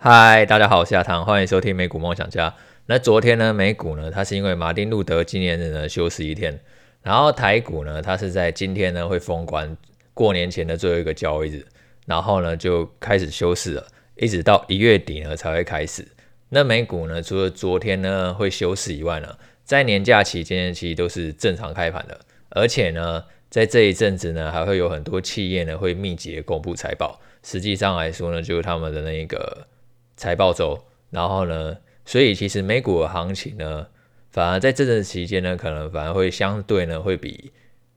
嗨，大家好，我是亚堂，欢迎收听美股梦想家。那昨天呢，美股呢，它是因为马丁路德纪念日呢休市一天，然后台股呢，它是在今天呢会封关，过年前的最后一个交易日，然后呢就开始休市了，一直到一月底呢才会开始。那美股呢，除了昨天呢会休市以外呢，在年假期间其实都是正常开盘的，而且呢，在这一阵子呢，还会有很多企业呢会密集的公布财报，实际上来说呢，就是他们的那一个。财报周，然后呢，所以其实美股的行情呢，反而在这段期间呢，可能反而会相对呢，会比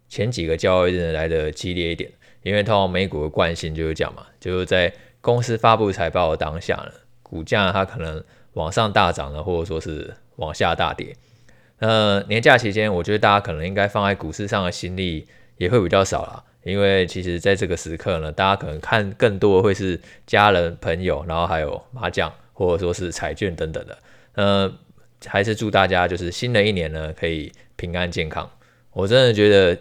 前几个交易日来的激烈一点，因为通常美股的惯性就是这样嘛，就是在公司发布财报的当下呢，股价它可能往上大涨了，或者说是往下大跌。那，年假期间，我觉得大家可能应该放在股市上的心力也会比较少啦。因为其实在这个时刻呢，大家可能看更多的会是家人朋友，然后还有麻将或者说是彩券等等的。呃，还是祝大家就是新的一年呢可以平安健康。我真的觉得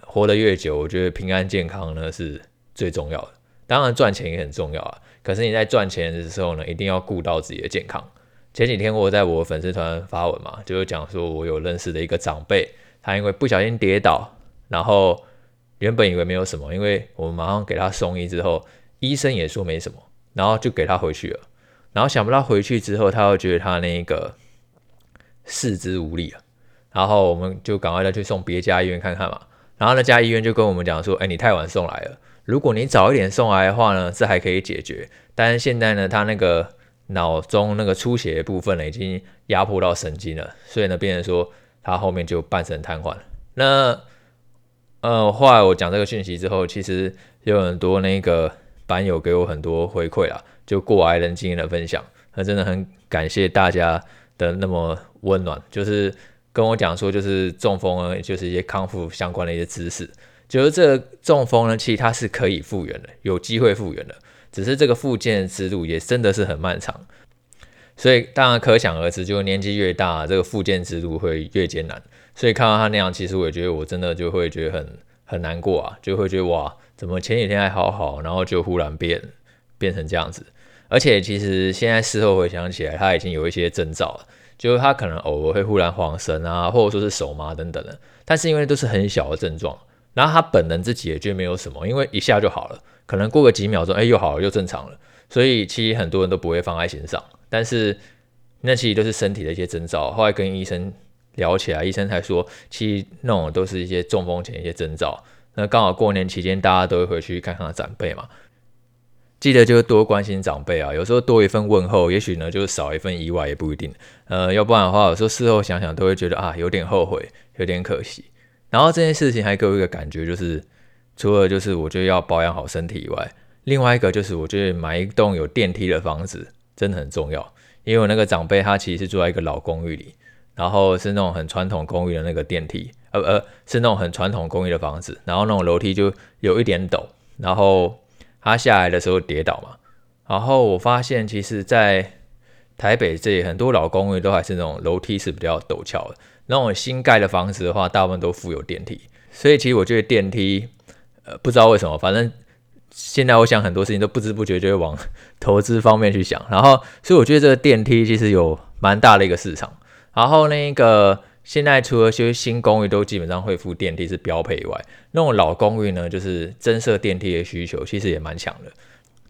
活得越久，我觉得平安健康呢是最重要的。当然赚钱也很重要啊，可是你在赚钱的时候呢，一定要顾到自己的健康。前几天我在我粉丝团发文嘛，就是讲说我有认识的一个长辈，他因为不小心跌倒，然后。原本以为没有什么，因为我们马上给他送医之后，医生也说没什么，然后就给他回去了。然后想不到回去之后，他又觉得他那个四肢无力了，然后我们就赶快再去送别家医院看看嘛。然后那家医院就跟我们讲说：“哎，你太晚送来了，如果你早一点送来的话呢，这还可以解决。但是现在呢，他那个脑中那个出血的部分呢，已经压迫到神经了，所以呢，变成说他后面就半身瘫痪了。那呃，后来我讲这个讯息之后，其实有很多那个班友给我很多回馈啊，就过来人经验的分享，那真的很感谢大家的那么温暖，就是跟我讲说，就是中风呢，就是一些康复相关的一些知识，就是这中风呢，其实它是可以复原的，有机会复原的，只是这个复健之路也真的是很漫长，所以当然可想而知，就年纪越大，这个复健之路会越艰难。所以看到他那样，其实我也觉得我真的就会觉得很很难过啊，就会觉得哇，怎么前几天还好好，然后就忽然变变成这样子。而且其实现在事后回想起来，他已经有一些征兆了，就是他可能偶尔会忽然晃神啊，或者说是手麻等等的。但是因为都是很小的症状，然后他本人自己也觉得没有什么，因为一下就好了，可能过个几秒钟，哎，又好了，又正常了。所以其实很多人都不会放在心上，但是那其实都是身体的一些征兆。后来跟医生。聊起来，医生才说，其实那种都是一些中风前一些征兆。那刚好过年期间，大家都会回去看看长辈嘛，记得就多关心长辈啊。有时候多一份问候，也许呢就少一份意外，也不一定。呃，要不然的话，有时候事后想想都会觉得啊，有点后悔，有点可惜。然后这件事情还给我一个感觉，就是除了就是我觉得要保养好身体以外，另外一个就是我觉得买一栋有电梯的房子真的很重要。因为我那个长辈他其实是住在一个老公寓里。然后是那种很传统公寓的那个电梯，呃呃，是那种很传统公寓的房子，然后那种楼梯就有一点陡，然后他下来的时候跌倒嘛，然后我发现其实，在台北这里很多老公寓都还是那种楼梯是比较陡峭的，那种新盖的房子的话，大部分都附有电梯，所以其实我觉得电梯，呃，不知道为什么，反正现在我想很多事情都不知不觉就会往投资方面去想，然后所以我觉得这个电梯其实有蛮大的一个市场。然后那个现在除了些新公寓都基本上会附电梯是标配以外，那种老公寓呢，就是增设电梯的需求其实也蛮强的。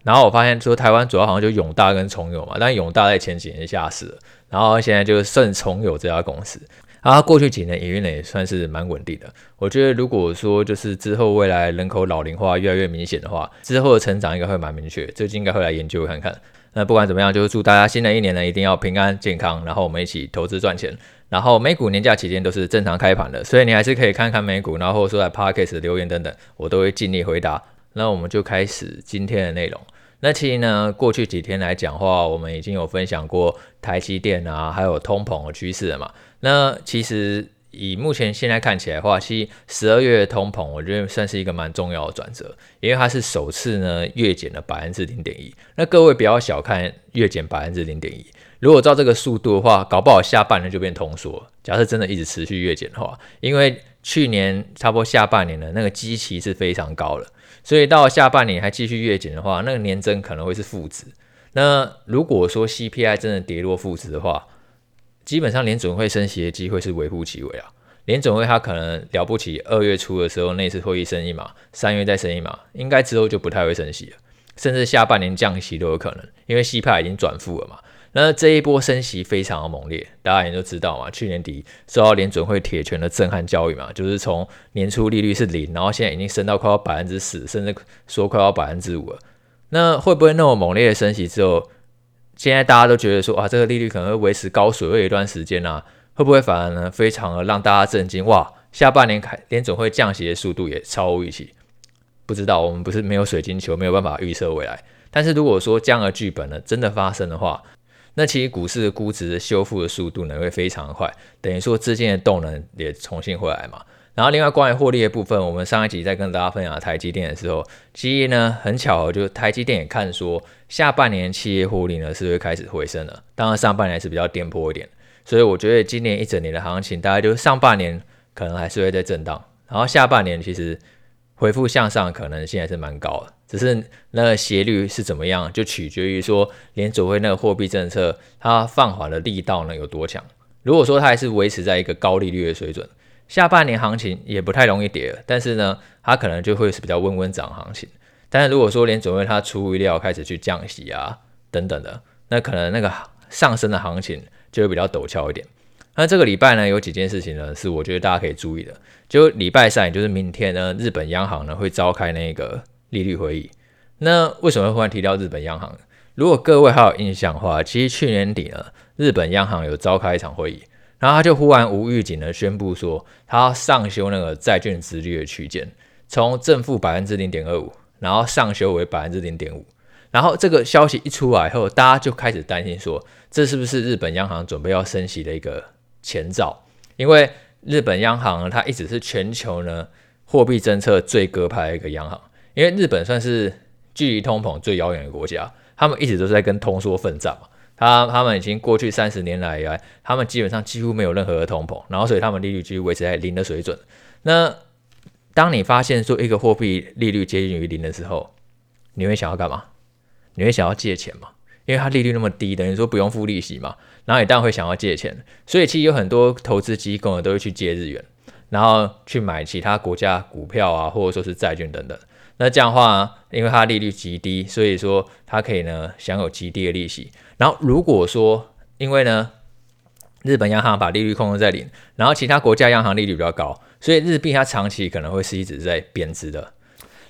然后我发现说台湾主要好像就永大跟崇有嘛，但永大在前几年下市了，然后现在就剩崇有这家公司。然后过去几年营运呢也算是蛮稳定的。我觉得如果说就是之后未来人口老龄化越来越明显的话，之后的成长应该会蛮明确，最近应该会来研究看看。那不管怎么样，就是祝大家新的一年呢一定要平安健康，然后我们一起投资赚钱。然后美股年假期间都是正常开盘的，所以你还是可以看看美股，然后或者说在 Podcast 留言等等，我都会尽力回答。那我们就开始今天的内容。那其实呢，过去几天来讲话，我们已经有分享过台积电啊，还有通膨的趋势了嘛。那其实。以目前现在看起来的话，其实十二月的通膨，我觉得算是一个蛮重要的转折，因为它是首次呢月减了百分之零点一。那各位不要小看月减百分之零点一，如果照这个速度的话，搞不好下半年就变通缩。假设真的一直持续月减的话，因为去年差不多下半年的那个基期是非常高了，所以到下半年还继续月减的话，那个年增可能会是负值。那如果说 CPI 真的跌落负值的话，基本上联准会升息的机会是微乎其微啊。联准会它可能了不起，二月初的时候那次会议升一码，三月再升一码，应该之后就不太会升息了，甚至下半年降息都有可能，因为 CPI 已经转负了嘛。那这一波升息非常的猛烈，大家也都知道嘛。去年底受到联准会铁拳的震撼教育嘛，就是从年初利率是零，然后现在已经升到快要百分之十，甚至说快要百分之五了。那会不会那么猛烈的升息之后，现在大家都觉得说啊，这个利率可能会维持高水位一段时间啊？会不会反而呢，非常的让大家震惊？哇，下半年开联总会降息的速度也超乎预期。不知道，我们不是没有水晶球，没有办法预测未来。但是如果说这样的剧本呢真的发生的话，那其实股市的估值的修复的速度呢会非常快，等于说资金的动能也重新回来嘛。然后另外关于获利的部分，我们上一集在跟大家分享台积电的时候，其实呢很巧合，就是台积电也看说下半年企业获利呢是会开始回升了，当然上半年是比较颠簸一点，所以我觉得今年一整年的行情，大概就是上半年可能还是会在震荡，然后下半年其实恢复向上可能性还是蛮高的。只是那个斜率是怎么样，就取决于说联准会那个货币政策它放缓的力道呢有多强。如果说它还是维持在一个高利率的水准，下半年行情也不太容易跌。但是呢，它可能就会是比较温温涨行情。但是如果说连准会它出乎意料开始去降息啊等等的，那可能那个上升的行情就会比较陡峭一点。那这个礼拜呢，有几件事情呢是我觉得大家可以注意的。就礼拜三，也就是明天呢，日本央行呢会召开那个。利率会议，那为什么会忽然提到日本央行？如果各位还有印象的话，其实去年底呢，日本央行有召开一场会议，然后他就忽然无预警的宣布说，他要上修那个债券殖利率的区间，从正负百分之零点二五，然后上修为百分之零点五。然后这个消息一出来后，大家就开始担心说，这是不是日本央行准备要升息的一个前兆？因为日本央行呢，它一直是全球呢货币政策最鸽派的一个央行。因为日本算是距离通膨最遥远的国家，他们一直都是在跟通缩奋战嘛。他他们已经过去三十年来以来，他们基本上几乎没有任何的通膨，然后所以他们利率继续维持在零的水准。那当你发现说一个货币利率接近于零的时候，你会想要干嘛？你会想要借钱嘛？因为它利率那么低，等于说不用付利息嘛。然后你当然会想要借钱，所以其实有很多投资机构呢都会去借日元，然后去买其他国家股票啊，或者说是债券等等。那这样的话，因为它利率极低，所以说它可以呢享有极低的利息。然后如果说因为呢日本央行把利率控制在零，然后其他国家央行利率比较高，所以日币它长期可能会是一直在贬值的。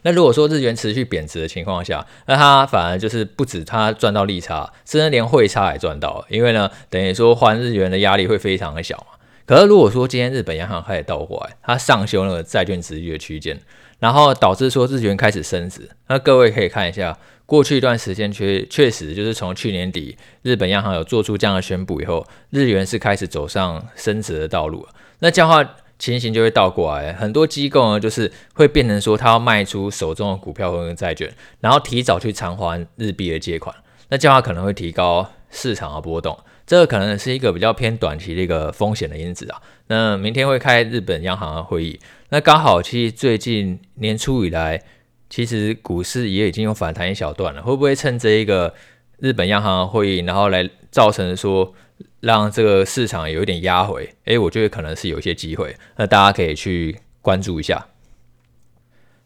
那如果说日元持续贬值的情况下，那它反而就是不止它赚到利差，甚至连汇差也赚到了，因为呢等于说换日元的压力会非常的小嘛。可是如果说今天日本央行开始倒过来，它上修那个债券殖利率的区间。然后导致说日元开始升值，那各位可以看一下，过去一段时间确确实就是从去年底日本央行有做出这样的宣布以后，日元是开始走上升值的道路。那这样的话情形就会倒过来，很多机构呢就是会变成说，他要卖出手中的股票或者债券，然后提早去偿还日币的借款。那这样话可能会提高市场的波动，这个可能是一个比较偏短期的一个风险的因子啊。那明天会开日本央行的会议。那刚好，其实最近年初以来，其实股市也已经有反弹一小段了。会不会趁这一个日本央行的会议，然后来造成说让这个市场有一点压回？诶，我觉得可能是有一些机会。那大家可以去关注一下。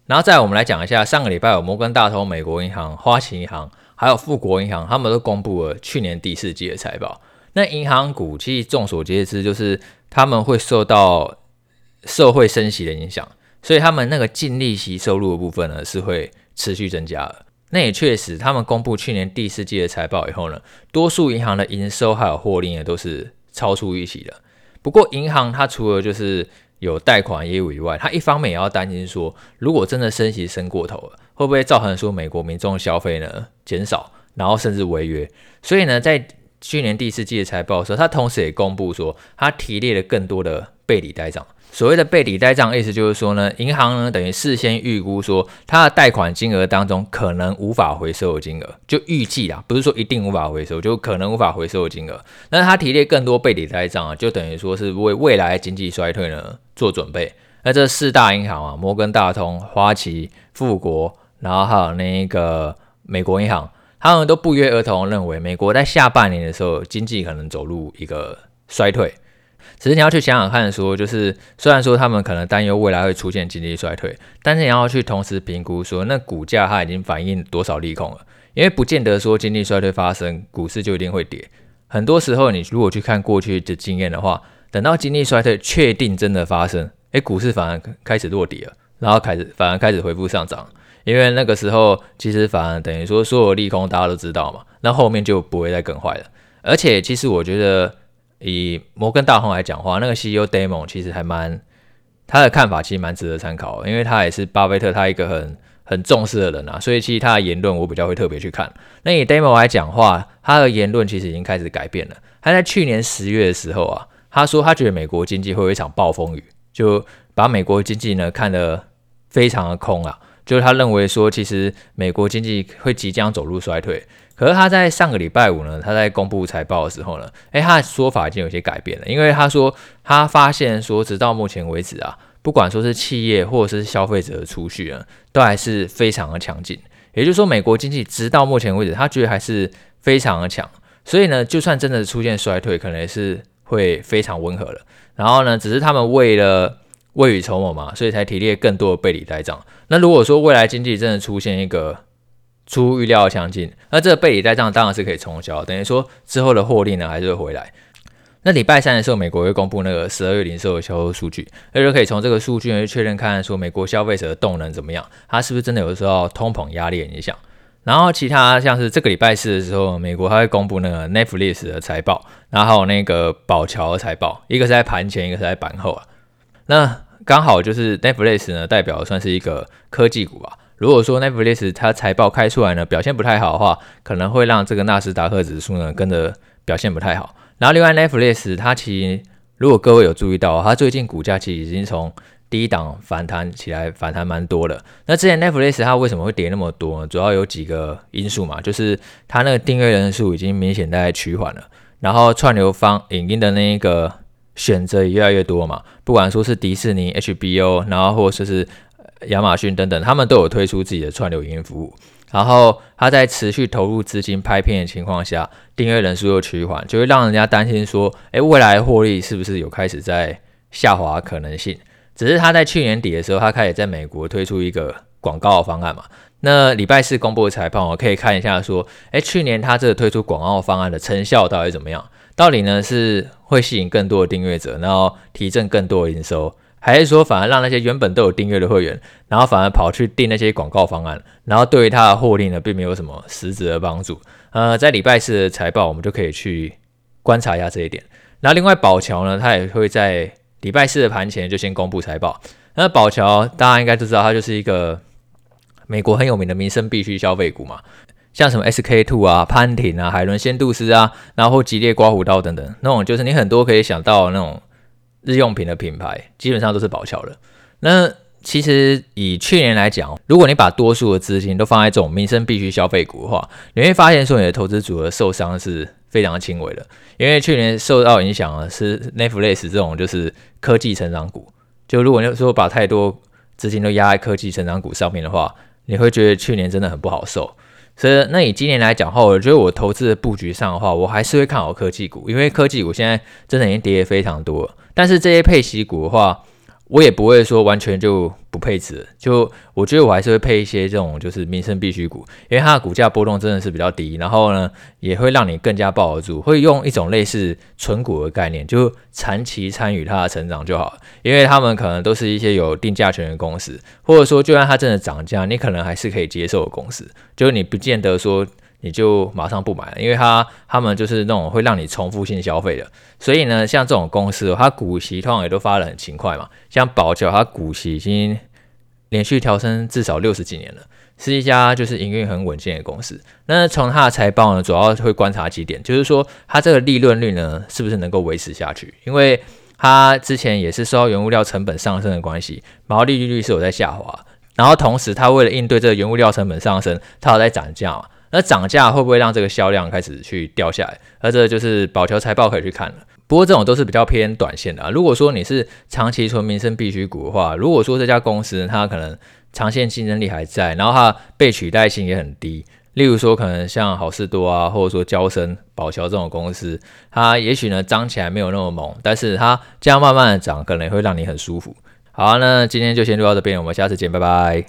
然后再我们来讲一下，上个礼拜有摩根大通、美国银行、花旗银行还有富国银行，他们都公布了去年第四季的财报。那银行股其实众所皆知，就是他们会受到社会升息的影响，所以他们那个净利息收入的部分呢，是会持续增加的。那也确实，他们公布去年第四季的财报以后呢，多数银行的营收还有获利呢都是超出预期的。不过银行它除了就是有贷款业务以外，他一方面也要担心说，如果真的升息升过头了，会不会造成说美国民众消费呢减少，然后甚至违约？所以呢，在去年第四季的财报的时候，他同时也公布说，他提列了更多的背抵呆账。所谓的背抵呆账，意思就是说呢，银行呢等于事先预估说，它的贷款金额当中可能无法回收的金额，就预计啦，不是说一定无法回收，就可能无法回收的金额。那他提列更多背抵呆账啊，就等于说是为未来经济衰退呢做准备。那这四大银行啊，摩根大通、花旗、富国，然后还有那个美国银行，他们都不约而同认为，美国在下半年的时候经济可能走入一个衰退。只是你要去想想看，说就是虽然说他们可能担忧未来会出现经济衰退，但是你要去同时评估说，那股价它已经反映多少利空了？因为不见得说经济衰退发生，股市就一定会跌。很多时候，你如果去看过去的经验的话，等到经济衰退确定真的发生，诶，股市反而开始落底了，然后开始反而开始恢复上涨。因为那个时候，其实反而等于说所有利空大家都知道嘛，那后面就不会再更坏了。而且，其实我觉得以摩根大通来讲话，那个 CEO Damon 其实还蛮他的看法，其实蛮值得参考，因为他也是巴菲特他一个很很重视的人啊，所以其实他的言论我比较会特别去看。那以 Demo 来讲话，他的言论其实已经开始改变了。他在去年十月的时候啊，他说他觉得美国经济会有一场暴风雨，就把美国经济呢看得非常的空啊。就是他认为说，其实美国经济会即将走入衰退。可是他在上个礼拜五呢，他在公布财报的时候呢，诶，他的说法已经有些改变了。因为他说他发现说，直到目前为止啊，不管说是企业或者是消费者的储蓄啊，都还是非常的强劲。也就是说，美国经济直到目前为止，他觉得还是非常的强。所以呢，就算真的出现衰退，可能也是会非常温和了。然后呢，只是他们为了未雨绸缪嘛，所以才提列更多的备理呆账。那如果说未来经济真的出现一个出乎预料的强劲，那这个备理呆账当然是可以冲销，等于说之后的获利呢还是会回来。那礼拜三的时候，美国会公布那个十二月零售的销售数据，那就可以从这个数据呢去确认看说美国消费者的动能怎么样，它是不是真的有受到通膨压力的影响。然后其他像是这个礼拜四的时候，美国它会公布那个 Netflix 的财报，然后还有那个宝侨的财报，一个是在盘前，一个是在盘后啊。那刚好就是 Netflix 呢，代表算是一个科技股吧。如果说 Netflix 它财报开出来呢，表现不太好的话，可能会让这个纳斯达克指数呢跟着表现不太好。然后另外 Netflix 它其实如果各位有注意到，它最近股价其实已经从第一档反弹起来，反弹蛮多了。那之前 Netflix 它为什么会跌那么多呢？主要有几个因素嘛，就是它那个订阅人数已经明显在趋缓了，然后串流方影音的那一个。选择也越来越多嘛，不管说是迪士尼、HBO，然后或者是亚马逊等等，他们都有推出自己的串流影音服务。然后他在持续投入资金拍片的情况下，订阅人数又趋缓，就会让人家担心说，哎，未来获利是不是有开始在下滑可能性？只是他在去年底的时候，他开始在美国推出一个广告方案嘛。那礼拜四公布的财报，我可以看一下说，哎，去年他这个推出广告方案的成效到底怎么样？到底呢是会吸引更多的订阅者，然后提振更多的营收，还是说反而让那些原本都有订阅的会员，然后反而跑去订那些广告方案，然后对于他的获利呢并没有什么实质的帮助？呃，在礼拜四的财报，我们就可以去观察一下这一点。然后另外宝侨呢，他也会在礼拜四的盘前就先公布财报。那宝桥大家应该都知道，它就是一个美国很有名的民生必需消费股嘛。像什么 SK two 啊、潘婷啊、海伦仙度斯啊，然后吉列刮胡刀等等，那种就是你很多可以想到那种日用品的品牌，基本上都是宝桥的。那其实以去年来讲，如果你把多数的资金都放在这种民生必须消费股的话，你会发现说你的投资组合受伤是非常轻微的。因为去年受到影响的是 Netflix 这种就是科技成长股，就如果你说把太多资金都压在科技成长股上面的话，你会觉得去年真的很不好受。所以，那以今年来讲的话，我觉得我投资的布局上的话，我还是会看好科技股，因为科技股现在真的已经跌得非常多。但是这些配息股的话，我也不会说完全就不配置，就我觉得我还是会配一些这种就是民生必需股，因为它的股价波动真的是比较低，然后呢也会让你更加抱得住，会用一种类似存股的概念，就长期参与它的成长就好，因为他们可能都是一些有定价权的公司，或者说就算它真的涨价，你可能还是可以接受的公司，就是你不见得说。你就马上不买了，因为它他们就是那种会让你重复性消费的，所以呢，像这种公司，它股息通常也都发得很勤快嘛。像宝侨，它股息已经连续调升至少六十几年了，是一家就是营运很稳健的公司。那从它的财报呢，主要会观察几点，就是说它这个利润率呢，是不是能够维持下去？因为它之前也是受到原物料成本上升的关系，毛利率是有在下滑，然后同时它为了应对这个原物料成本上升，它有在涨价嘛。那涨价会不会让这个销量开始去掉下来？那这就是宝侨财报可以去看了。不过这种都是比较偏短线的啊。如果说你是长期存民生必需股的话，如果说这家公司它可能长线竞争力还在，然后它被取代性也很低，例如说，可能像好事多啊，或者说娇生、宝侨这种公司，它也许呢涨起来没有那么猛，但是它这样慢慢的涨，可能也会让你很舒服。好啊，那今天就先录到这边，我们下次见，拜拜。